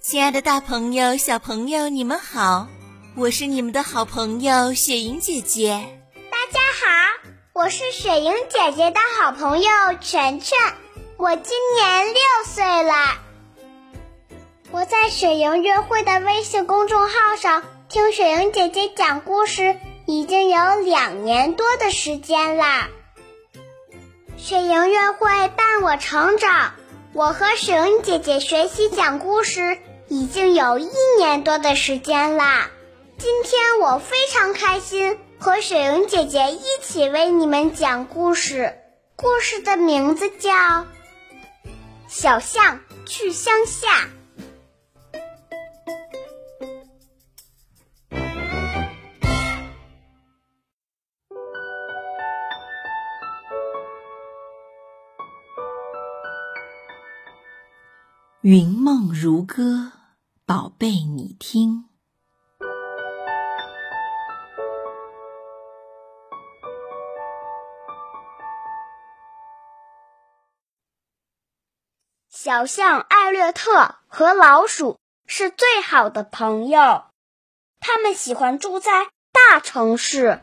亲爱的，大朋友、小朋友，你们好！我是你们的好朋友雪莹姐姐。大家好，我是雪莹姐姐的好朋友全全，我今年六岁了。我在雪莹约会的微信公众号上听雪莹姐姐讲故事，已经有两年多的时间啦。雪莹约会伴我成长，我和雪莹姐姐学习讲故事。已经有一年多的时间啦，今天我非常开心，和雪莹姐姐一起为你们讲故事。故事的名字叫《小象去乡下》。云梦如歌。宝贝，你听，小象艾略特和老鼠是最好的朋友，他们喜欢住在大城市。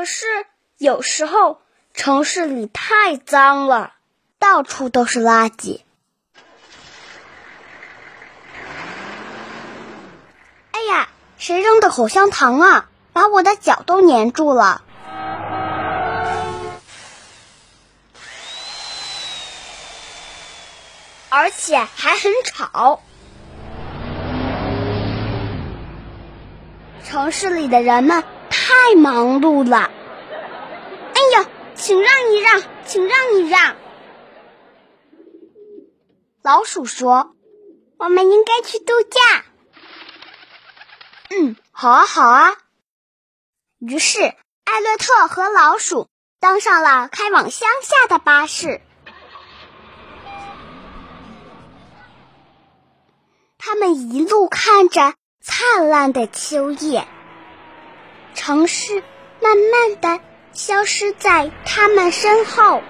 可是有时候城市里太脏了，到处都是垃圾。哎呀，谁扔的口香糖啊？把我的脚都粘住了，而且还很吵。城市里的人们。太忙碌了！哎呀，请让一让，请让一让。老鼠说：“我们应该去度假。”嗯，好啊，好啊。于是，艾略特和老鼠登上了开往乡下的巴士。他们一路看着灿烂的秋叶。城市慢慢的消失在他们身后。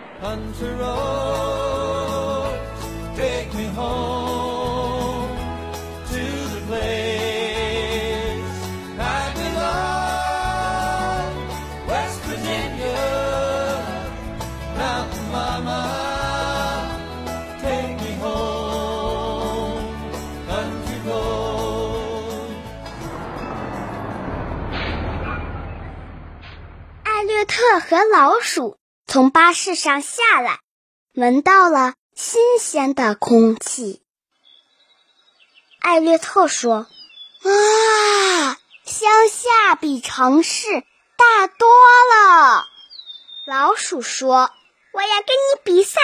老鼠从巴士上下来，闻到了新鲜的空气。艾略特说：“啊，乡下比城市大多了。”老鼠说：“我要跟你比赛，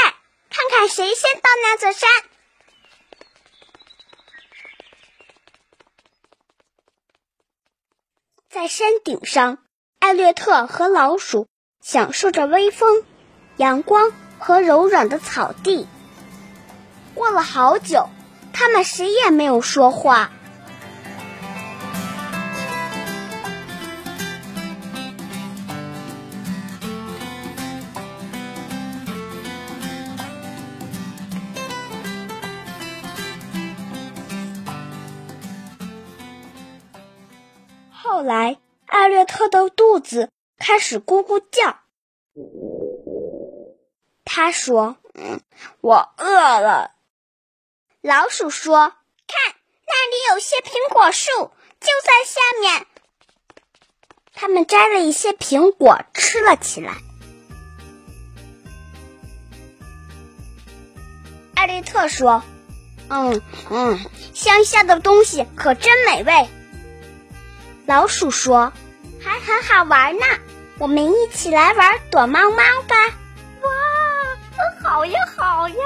看看谁先到那座山。”在山顶上。艾略特和老鼠享受着微风、阳光和柔软的草地。过了好久，他们谁也没有说话。后来。艾略特的肚子开始咕咕叫。他说：“嗯，我饿了。”老鼠说：“看，那里有些苹果树，就在下面。”他们摘了一些苹果吃了起来。艾略特说：“嗯嗯，乡下的东西可真美味。”老鼠说。还很好玩呢，我们一起来玩躲猫猫吧！哇，好呀好呀！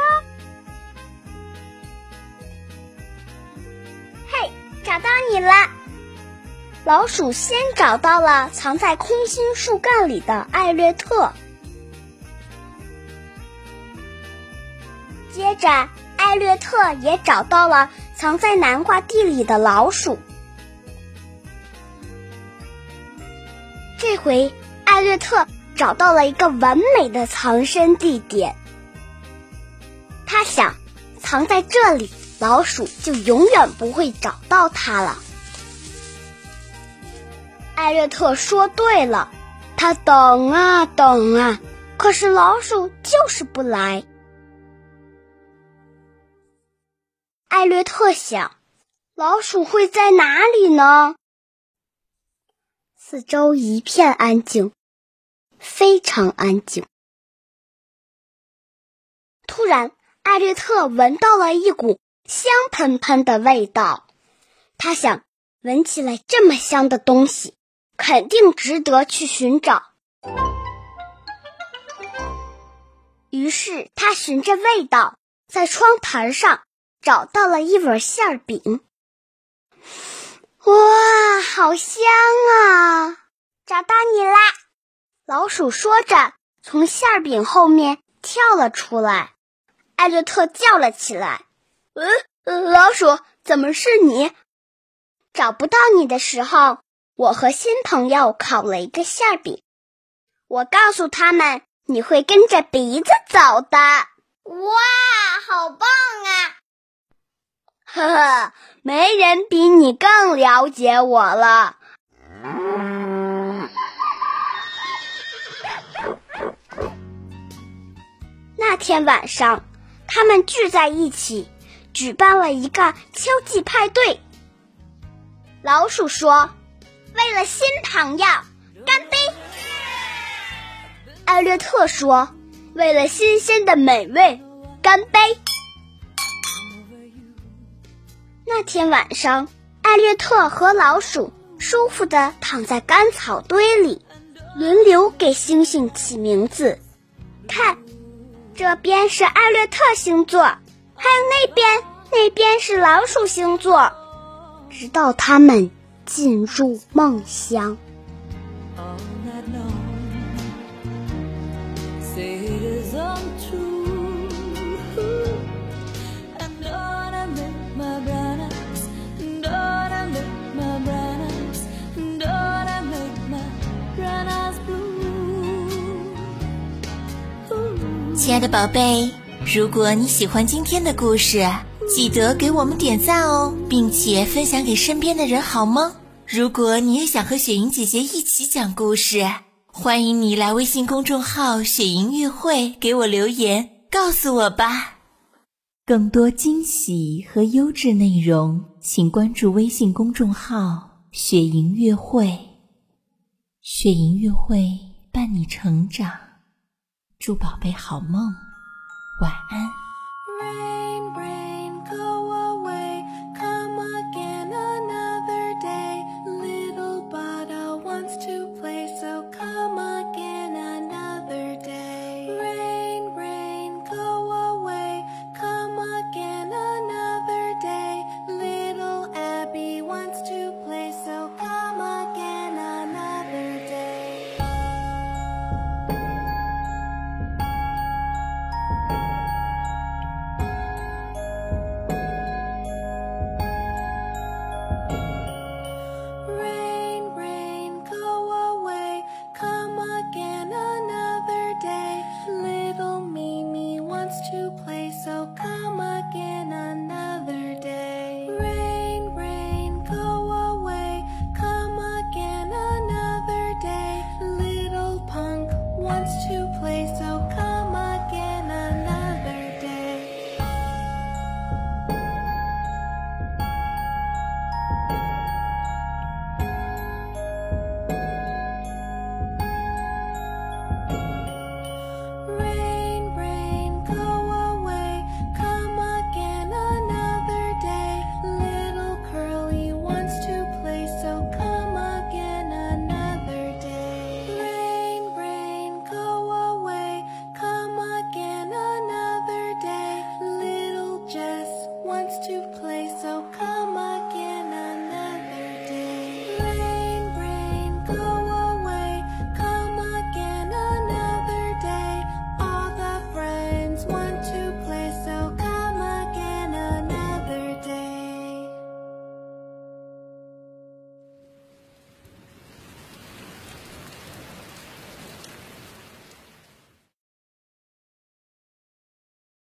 嘿，找到你了！老鼠先找到了藏在空心树干里的艾略特，接着艾略特也找到了藏在南瓜地里的老鼠。这回艾略特找到了一个完美的藏身地点。他想，藏在这里，老鼠就永远不会找到他了。艾略特说对了，他等啊等啊，可是老鼠就是不来。艾略特想，老鼠会在哪里呢？四周一片安静，非常安静。突然，艾略特闻到了一股香喷喷的味道。他想，闻起来这么香的东西，肯定值得去寻找。于是，他循着味道，在窗台上找到了一碗馅饼。哇，好香啊！找到你啦！老鼠说着，从馅饼后面跳了出来。艾略特叫了起来：“嗯，老鼠，怎么是你？找不到你的时候，我和新朋友烤了一个馅饼。我告诉他们，你会跟着鼻子走的。哇，好棒啊！”呵呵，没人比你更了解我了。那天晚上，他们聚在一起，举办了一个秋季派对。老鼠说：“为了新朋友，干杯！”艾略特说：“为了新鲜的美味，干杯！”那天晚上，艾略特和老鼠舒服的躺在干草堆里，轮流给星星起名字。看，这边是艾略特星座，还有那边，那边是老鼠星座。直到他们进入梦乡。亲爱的宝贝，如果你喜欢今天的故事，记得给我们点赞哦，并且分享给身边的人，好吗？如果你也想和雪莹姐姐一起讲故事，欢迎你来微信公众号“雪莹乐会”给我留言，告诉我吧。更多惊喜和优质内容，请关注微信公众号“雪莹乐会”。雪莹乐会伴你成长。祝宝贝好梦，晚安。